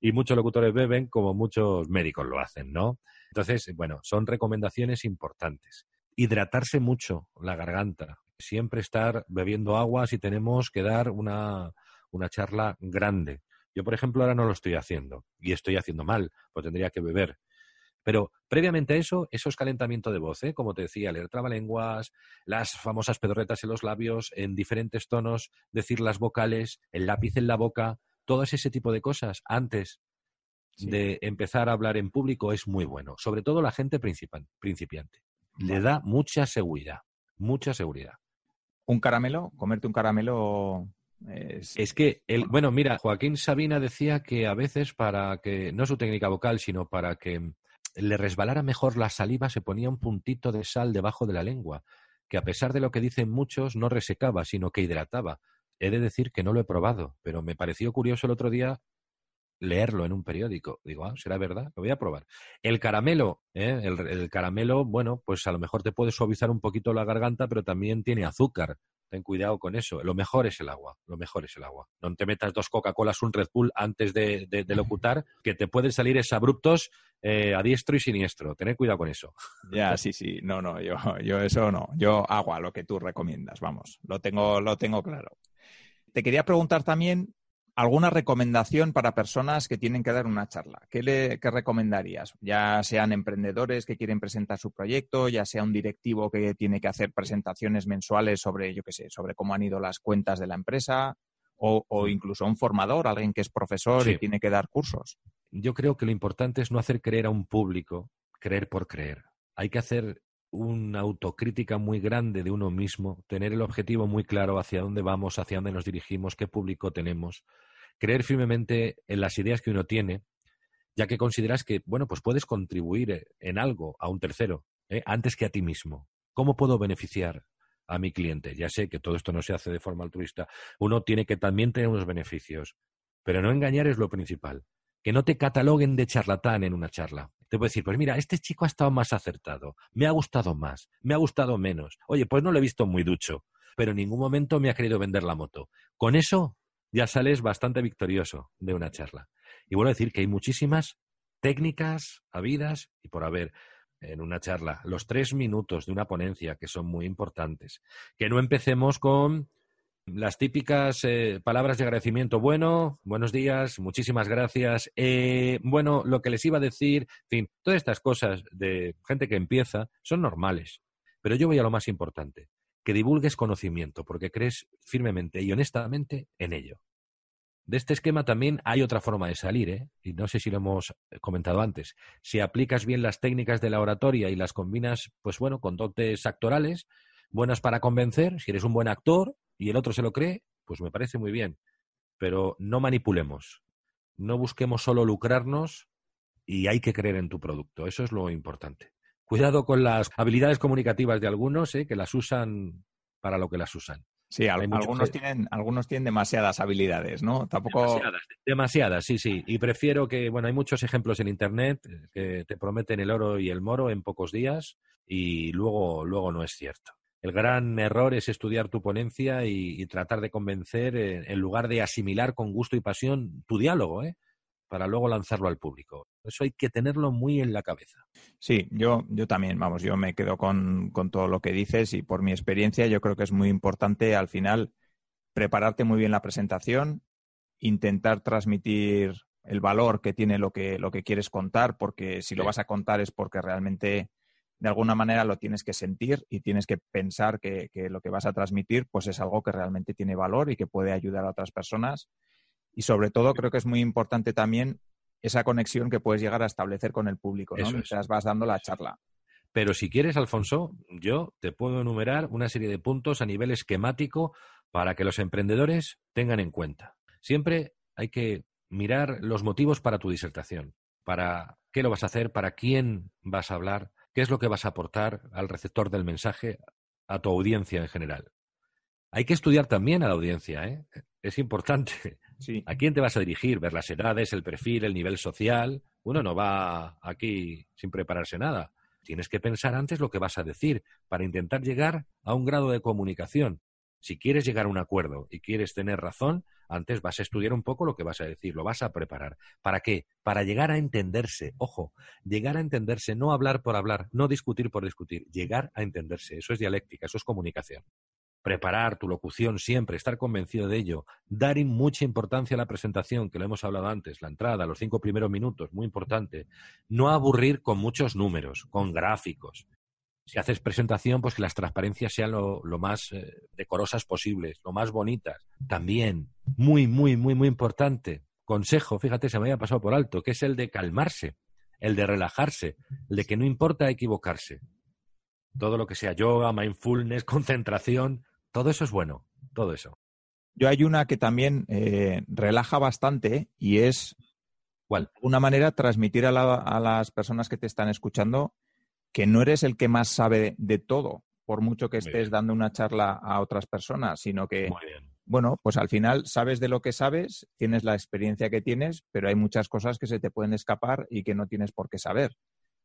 y muchos locutores beben como muchos médicos lo hacen, ¿no? Entonces, bueno, son recomendaciones importantes. Hidratarse mucho la garganta, siempre estar bebiendo agua si tenemos que dar una, una charla grande. Yo, por ejemplo, ahora no lo estoy haciendo y estoy haciendo mal, pues tendría que beber. Pero previamente a eso, eso es calentamiento de voz, ¿eh? como te decía, leer trabalenguas, las famosas pedorretas en los labios, en diferentes tonos, decir las vocales, el lápiz en la boca, todas ese tipo de cosas antes de empezar a hablar en público es muy bueno. Sobre todo la gente principiante. Le da mucha seguridad, mucha seguridad. ¿Un caramelo? ¿Comerte un caramelo? Es... es que, el, bueno, mira, Joaquín Sabina decía que a veces para que, no su técnica vocal, sino para que le resbalara mejor la saliva, se ponía un puntito de sal debajo de la lengua, que a pesar de lo que dicen muchos, no resecaba, sino que hidrataba. He de decir que no lo he probado, pero me pareció curioso el otro día leerlo en un periódico. Digo, ah, será verdad, lo voy a probar. El caramelo, ¿eh? el, caramelo, bueno, pues a lo mejor te puede suavizar un poquito la garganta, pero también tiene azúcar. Ten cuidado con eso. Lo mejor es el agua. Lo mejor es el agua. No te metas dos Coca-Colas, un Red Bull antes de, de, *laughs* locutar, que te pueden salir abruptos eh, a diestro y siniestro. Tener cuidado con eso. Ya, sí, sí. No, no, yo, yo eso no. Yo agua, lo que tú recomiendas, vamos. Lo tengo, lo tengo claro. Te quería preguntar también ¿Alguna recomendación para personas que tienen que dar una charla? ¿Qué, le, recomendarías? Ya sean emprendedores que quieren presentar su proyecto, ya sea un directivo que tiene que hacer presentaciones mensuales sobre, yo qué sé, sobre cómo han ido las cuentas de la empresa, o, mm. incluso un formador, alguien que es profesor y tiene que dar cursos. Yo creo que lo importante es no hacer creer a un público, creer por creer. Hay que hacer una autocrítica muy grande de uno mismo, tener el objetivo muy claro hacia dónde vamos, hacia dónde nos dirigimos, qué público tenemos creer firmemente en las ideas que uno tiene, ya que consideras que, bueno, pues puedes contribuir eh, en algo a un tercero, ¿eh? antes que a ti mismo. ¿Cómo puedo beneficiar a mi cliente? Ya sé que todo esto no se hace de forma altruista. Uno tiene que también tener unos beneficios, pero no engañar es lo principal. Que no te cataloguen de charlatán en una charla. Te puedo decir, pues mira, este chico ha estado más acertado, me ha gustado más, me ha gustado menos. Oye, pues no lo he visto muy ducho, pero en ningún momento me ha querido vender la moto. Con eso ya sales bastante victorioso de una charla. Y vuelvo a decir que hay muchísimas técnicas habidas y por haber en una charla, los tres minutos de una ponencia que son muy importantes. Que no empecemos con las típicas eh, palabras de agradecimiento. Bueno, buenos días, muchísimas gracias. Eh, bueno, lo que les iba a decir, en fin, todas estas cosas de gente que empieza son normales. Pero yo voy a lo más importante que divulgues conocimiento, porque crees firmemente y honestamente en ello. De este esquema también hay otra forma de salir, ¿eh? y no sé si lo hemos comentado antes. Si aplicas bien las técnicas de la oratoria y las combinas, pues bueno, con dotes actorales, buenas para convencer, si eres un buen actor y el otro se lo cree, pues me parece muy bien. Pero no manipulemos, no busquemos solo lucrarnos y hay que creer en tu producto, eso es lo importante. Cuidado con las habilidades comunicativas de algunos, ¿eh? que las usan para lo que las usan. Sí, algunos, tienen, algunos tienen demasiadas habilidades, ¿no? Tampoco... Demasiadas, demasiadas, sí, sí. Y prefiero que, bueno, hay muchos ejemplos en Internet que te prometen el oro y el moro en pocos días y luego, luego no es cierto. El gran error es estudiar tu ponencia y, tratar de convencer en, lugar de asimilar con gusto y pasión tu diálogo, ¿eh? para luego lanzarlo al público. Eso hay que tenerlo muy en la cabeza. Sí, yo, yo también, vamos, yo me quedo con, todo lo que dices y por mi experiencia yo creo que es muy importante al final prepararte muy bien la presentación, intentar transmitir el valor que tiene lo que, lo que quieres contar, porque si lo vas a contar es porque realmente de alguna manera lo tienes que sentir y tienes que pensar que, que, lo que vas a transmitir pues es algo que realmente tiene valor y que puede ayudar a otras personas y sobre todo creo que es muy importante también esa conexión que puedes llegar a establecer con el público, ¿no? Mientras vas dando la charla. Pero si quieres, Alfonso, yo te puedo enumerar una serie de puntos a nivel esquemático para que los emprendedores tengan en cuenta. Siempre hay que mirar los motivos para tu disertación, para qué lo vas a hacer, para quién vas a hablar, qué es lo que vas a aportar al receptor del mensaje, a tu audiencia en general. Hay que estudiar también a la audiencia, ¿eh? es importante. ¿A quién te vas a dirigir? Ver las edades, el perfil, el nivel social. Uno no va aquí sin prepararse nada. Tienes que pensar antes lo que vas a decir para intentar llegar a un grado de comunicación. Si quieres llegar a un acuerdo y quieres tener razón, antes vas a estudiar un poco lo que vas a decir, lo vas a preparar. ¿Para qué? Para llegar a entenderse. Ojo, llegar a entenderse, no hablar por hablar, no discutir por discutir, llegar a entenderse. Eso es dialéctica, eso es comunicación preparar tu locución siempre, estar convencido de ello, dar mucha importancia a la presentación, que lo hemos hablado antes, la entrada, los cinco primeros minutos, muy importante. No aburrir con muchos números, con gráficos. Si haces presentación, pues que las transparencias sean lo, más eh, decorosas posibles, lo más bonitas. También, muy, muy, muy, muy importante, consejo, fíjate, se me había pasado por alto, que es el de calmarse, el de relajarse, el de que no importa equivocarse. Todo lo que sea yoga, mindfulness, concentración, todo eso es bueno, todo eso. Yo hay una que también eh, relaja bastante y es ¿Cuál? una manera de transmitir a, las personas que te están escuchando que no eres el que más sabe de todo, por mucho que estés dando una charla a otras personas, sino que, bueno, pues al final sabes de lo que sabes, tienes la experiencia que tienes, pero hay muchas cosas que se te pueden escapar y que no tienes por qué saber.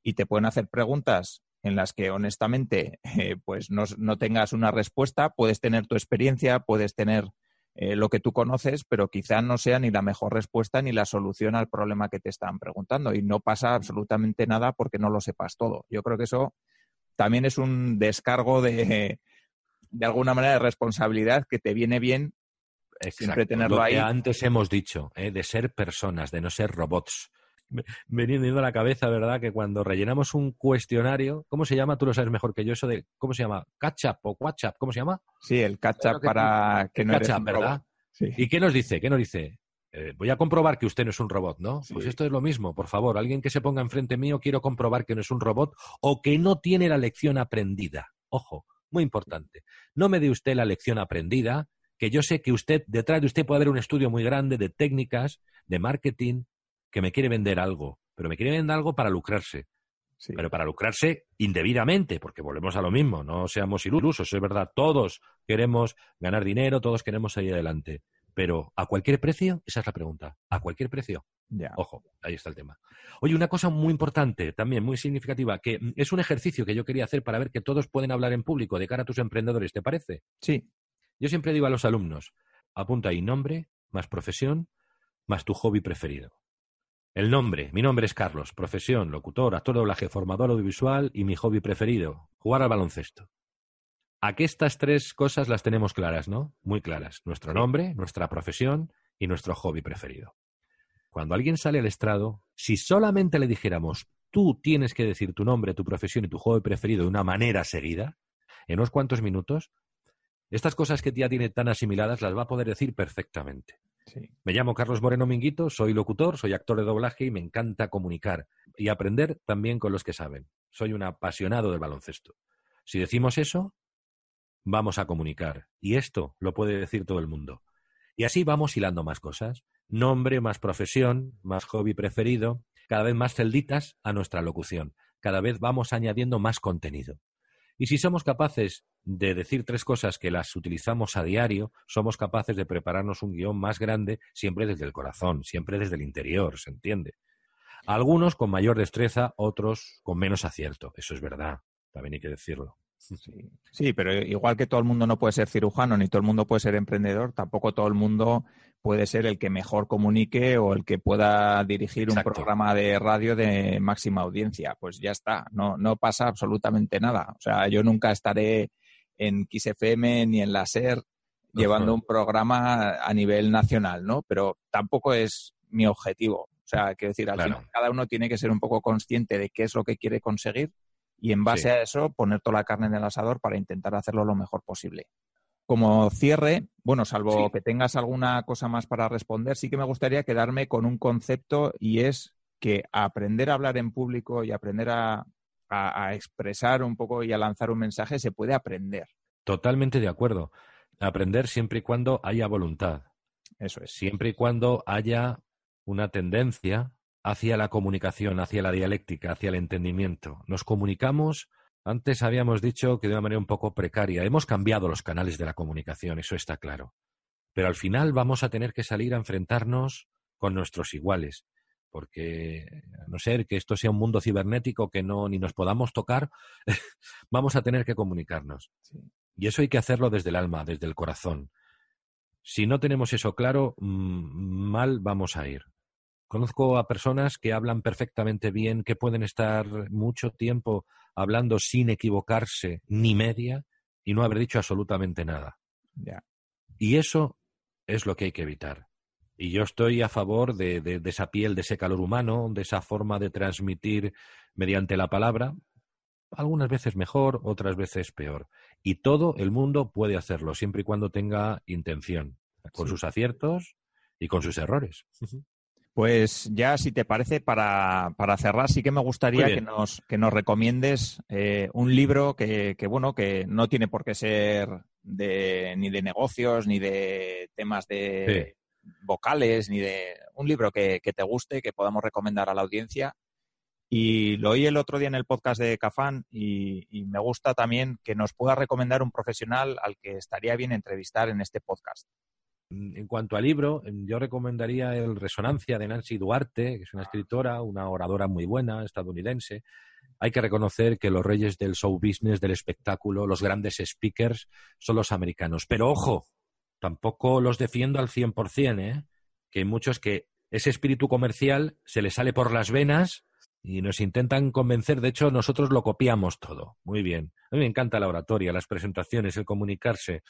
Y te pueden hacer preguntas en las que honestamente *laughs* eh, pues no, no, tengas una respuesta, puedes tener tu experiencia, puedes tener eh, lo que tú conoces, pero quizá no sea ni la mejor respuesta ni la solución al problema que te están preguntando. Y no pasa absolutamente nada porque no lo sepas todo. Yo creo que eso también es un descargo de, de alguna manera de responsabilidad que te viene bien siempre tenerlo lo ahí. Que antes hemos dicho, ¿eh? de ser personas, de no ser robots. Me viene a la cabeza, ¿verdad? Que cuando rellenamos un cuestionario, ¿cómo se llama? Tú lo sabes mejor que yo, eso de, ¿cómo se llama? ¿Catch-up o WhatsApp? ¿Cómo se llama? Sí, el catch-up para que no eres un ¿verdad? ¿Y qué nos dice? ¿Qué nos dice? Eh, voy a comprobar que usted no es un robot, ¿no? Pues esto es lo mismo, por favor. Alguien que se ponga enfrente mío, quiero comprobar que no es un robot o que no tiene la lección aprendida. Ojo, muy importante. No me dé usted la lección aprendida, que yo sé que usted, detrás de usted puede haber un estudio muy grande de técnicas, de marketing, que me quiere vender algo, pero me quiere vender algo para lucrarse. Pero para lucrarse indebidamente, porque volvemos a lo mismo, no seamos ilusos, es verdad, todos queremos ganar dinero, todos queremos salir adelante. Pero ¿a cualquier precio? Esa es la pregunta. ¿A cualquier precio? Ojo, ahí está el tema. Oye, una cosa muy importante, también muy significativa, que es un ejercicio que yo quería hacer para ver que todos pueden hablar en público de cara a tus emprendedores, ¿te parece? Sí. Yo siempre digo a los alumnos, apunta ahí nombre, más profesión, más tu hobby preferido. El nombre, mi nombre es Carlos, profesión, locutor, actor de doblaje, formador audiovisual y mi hobby preferido, jugar al baloncesto. Aquí estas tres cosas las tenemos claras, ¿no? Muy claras. Nuestro nombre, nuestra profesión y nuestro hobby preferido. Cuando alguien sale al estrado, si solamente le dijéramos, tú tienes que decir tu nombre, tu profesión y tu hobby preferido de una manera seguida, en unos cuantos minutos, estas cosas que ya tiene tan asimiladas las va a poder decir perfectamente. Me llamo Carlos Moreno Minguito, soy locutor, soy actor de doblaje y me encanta comunicar y aprender también con los que saben. Soy un apasionado del baloncesto. Si decimos eso, vamos a comunicar. Y esto lo puede decir todo el mundo. Y así vamos hilando más cosas. Nombre, más profesión, más hobby preferido, cada vez más celditas a nuestra locución. Cada vez vamos añadiendo más contenido. Y si somos capaces de decir tres cosas que las utilizamos a diario, somos capaces de prepararnos un guion más grande siempre desde el corazón, siempre desde el interior, ¿se entiende? Algunos con mayor destreza, otros con menos acierto, eso es verdad, también hay que decirlo. Sí. pero igual que todo el mundo no puede ser cirujano ni todo el mundo puede ser emprendedor, tampoco todo el mundo puede ser el que mejor comunique o el que pueda dirigir un programa de radio de máxima audiencia. Pues ya está, no, no pasa absolutamente nada. O sea, yo nunca estaré en XFM ni en la SER llevando un programa a nivel nacional, ¿no? Pero tampoco es mi objetivo. O sea, quiero decir, al final cada uno tiene que ser un poco consciente de qué es lo que quiere conseguir y en base a eso poner toda la carne en el asador para intentar hacerlo lo mejor posible. Como cierre, bueno, salvo que tengas alguna cosa más para responder, sí que me gustaría quedarme con un concepto y es que aprender a hablar en público y aprender a, a, expresar un poco y a lanzar un mensaje se puede aprender. Totalmente de acuerdo. Aprender siempre y cuando haya voluntad. Eso es. Siempre y cuando haya una tendencia hacia la comunicación, hacia la dialéctica, hacia el entendimiento. Nos comunicamos, antes habíamos dicho que de una manera un poco precaria. Hemos cambiado los canales de la comunicación, eso está claro. Pero al final vamos a tener que salir a enfrentarnos con nuestros iguales, porque a no ser que esto sea un mundo cibernético que no ni nos podamos tocar, *laughs* vamos a tener que comunicarnos. Y eso hay que hacerlo desde el alma, desde el corazón. Si no tenemos eso claro, mm, mal vamos a ir. Conozco a personas que hablan perfectamente bien, que pueden estar mucho tiempo hablando sin equivocarse ni media y no haber dicho absolutamente nada. Y eso es lo que hay que evitar. Y yo estoy a favor de, de, esa piel, de ese calor humano, de esa forma de transmitir mediante la palabra, algunas veces mejor, otras veces peor. Y todo el mundo puede hacerlo, siempre y cuando tenga intención, con sus aciertos y con sus errores. Pues ya, si te parece, para, para cerrar, sí que me gustaría que nos, que nos recomiendes eh, un libro que, que, bueno, que no tiene por qué ser de, ni de negocios, ni de temas de vocales, ni de un libro que, que, te guste, que podamos recomendar a la audiencia. Y lo oí el otro día en el podcast de Cafán y, y me gusta también que nos pueda recomendar un profesional al que estaría bien entrevistar en este podcast. Mm, en cuanto al libro, em, yo recomendaría El Resonancia de Nancy Duarte, que es una escritora, una oradora muy buena, estadounidense, hay que reconocer que los reyes del show business, del espectáculo, los grandes speakers, son los americanos. Pero ojo, tampoco los defiendo al 100%, ¿eh? que hay muchos que ese espíritu comercial se les sale por las venas y nos intentan convencer. De hecho, nosotros lo copiamos todo. Muy bien. A mí me encanta la oratoria, las presentaciones, el comunicarse,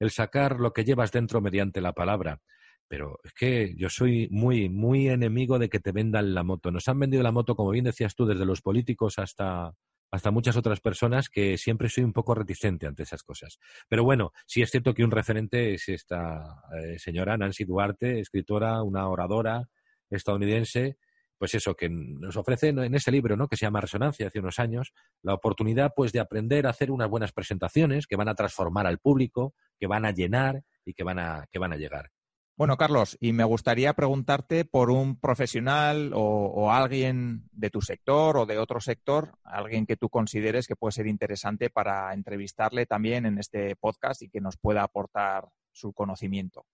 el sacar lo que llevas dentro mediante la palabra. Pero es que yo soy muy, muy enemigo de que te vendan la moto. Nos han vendido la moto, como bien decías tú, desde los políticos hasta, hasta muchas otras personas que siempre soy un poco reticente ante esas cosas. Pero bueno, sí es cierto que un referente es esta eh, señora Nancy Duarte, escritora, una oradora estadounidense, pues eso, que nos ofrece en ese libro, ¿no? que se llama Resonancia, hace unos años, la oportunidad pues de aprender a hacer unas buenas presentaciones que van a transformar al público, que van a llenar y que van a, que van a llegar. Bueno, Carlos, y me gustaría preguntarte por un profesional o, alguien de tu sector o de otro sector, alguien que tú consideres que puede ser interesante para entrevistarle también en este podcast y que nos pueda aportar su conocimiento.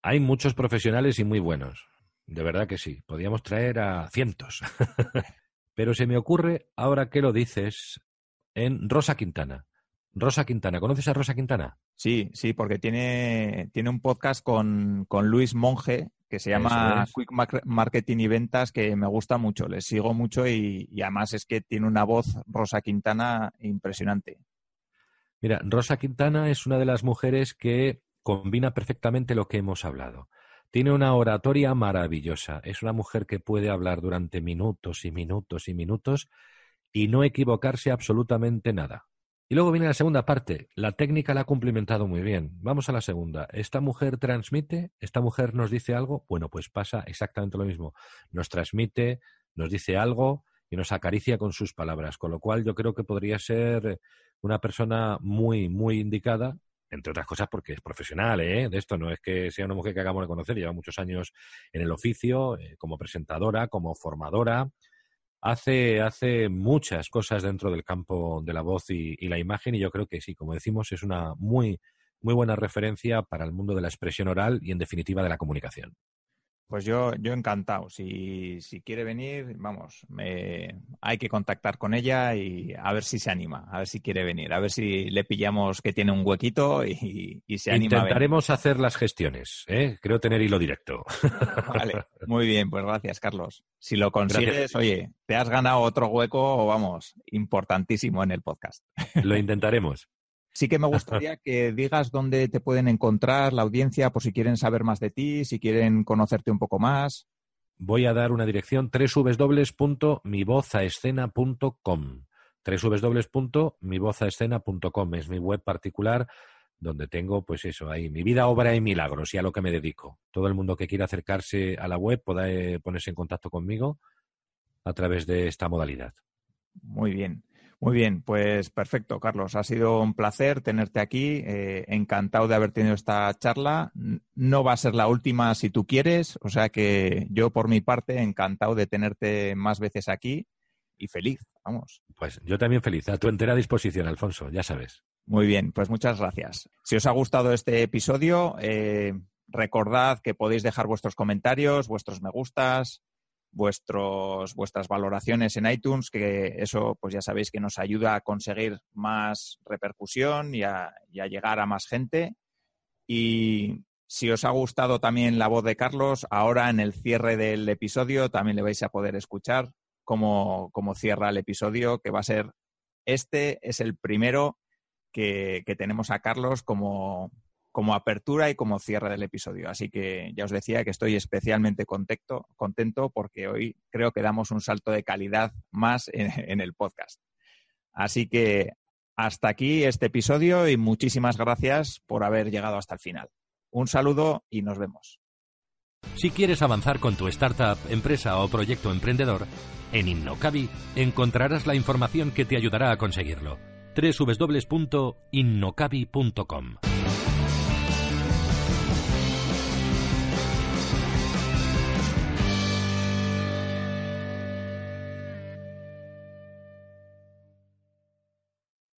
Hay muchos profesionales y muy buenos. De verdad que sí. Podríamos traer a cientos. *laughs* Pero se me ocurre, ahora que lo dices, en Rosa Quintana. Rosa Quintana, ¿conoces a Rosa Quintana? Sí, sí, porque tiene, tiene un podcast con, con Luis Monge que se llama Quick Marketing y Ventas, que me gusta mucho, le sigo mucho y, y, además es que tiene una voz, Rosa Quintana, impresionante. Mira, Rosa Quintana es una de las mujeres que combina perfectamente lo que hemos hablado. Tiene una oratoria maravillosa. Es una mujer que puede hablar durante minutos y minutos y minutos y no equivocarse absolutamente nada. Y luego viene la segunda parte. La técnica la ha cumplimentado muy bien. Vamos a la segunda. Esta mujer transmite, esta mujer nos dice algo. Bueno, pues pasa exactamente lo mismo. Nos transmite, nos dice algo y nos acaricia con sus palabras. Con lo cual yo creo que podría ser una persona muy, muy indicada entre otras cosas porque es profesional, ¿eh? De esto no es que sea una mujer que hagamos de conocer, lleva muchos años en el oficio, eh, como presentadora, como formadora, hace, hace muchas cosas dentro del campo de la voz y, y, la imagen y yo creo que sí, como decimos, es una muy, muy buena referencia para el mundo de la expresión oral y en definitiva de la comunicación. Pues yo, yo encantado. Si, si quiere venir, vamos, me, hay que contactar con ella y a ver si se anima, a ver si quiere venir, a ver si le pillamos que tiene un huequito y, se anima. Intentaremos hacer las gestiones, ¿eh? creo tener hilo directo. *laughs* Vale, muy bien, pues gracias, Carlos. Si lo consigues, oye, te has ganado otro hueco, vamos, importantísimo en el podcast. Lo intentaremos. Sí que me *laughs* gustaría que digas dónde te pueden encontrar la audiencia por si quieren saber más de ti, si quieren conocerte un poco más. Voy a dar una dirección www.mivozaescena.com www.mivozaescena.com es mi web particular donde tengo, pues eso, ahí mi vida, obra y milagros y a lo que me dedico. Todo el mundo que quiera acercarse a la web pueda ponerse en contacto conmigo a través de esta modalidad. Muy bien. Muy bien, pues perfecto, Carlos. Ha sido un placer tenerte aquí. Eh, encantado de haber tenido esta charla. No va a ser la última si tú quieres, o sea que yo por mi parte encantado de tenerte más veces aquí y feliz, vamos. Pues yo también feliz. A tu entera disposición, Alfonso, ya sabes. Muy bien, pues muchas gracias. Si os ha gustado este episodio, eh, recordad que podéis dejar vuestros comentarios, vuestros me gustas, vuestros, vuestras valoraciones en iTunes, que eso pues ya sabéis que nos ayuda a conseguir más repercusión y a, llegar a más gente. Y si os ha gustado también la voz de Carlos, ahora en el cierre del episodio también le vais a poder escuchar cómo, cómo cierra el episodio, que va a ser este, es el primero que, que tenemos a Carlos como, como apertura y como cierre del episodio. Así que ya os decía que estoy especialmente contento, contento porque hoy creo que damos un salto de calidad más *laughs* en, el podcast. Así que hasta aquí este episodio y muchísimas gracias por haber llegado hasta el final. Un saludo y nos vemos. Si quieres avanzar con tu startup, empresa o proyecto emprendedor, en Innocabi encontrarás la información que te ayudará a conseguirlo. www.innocabi.com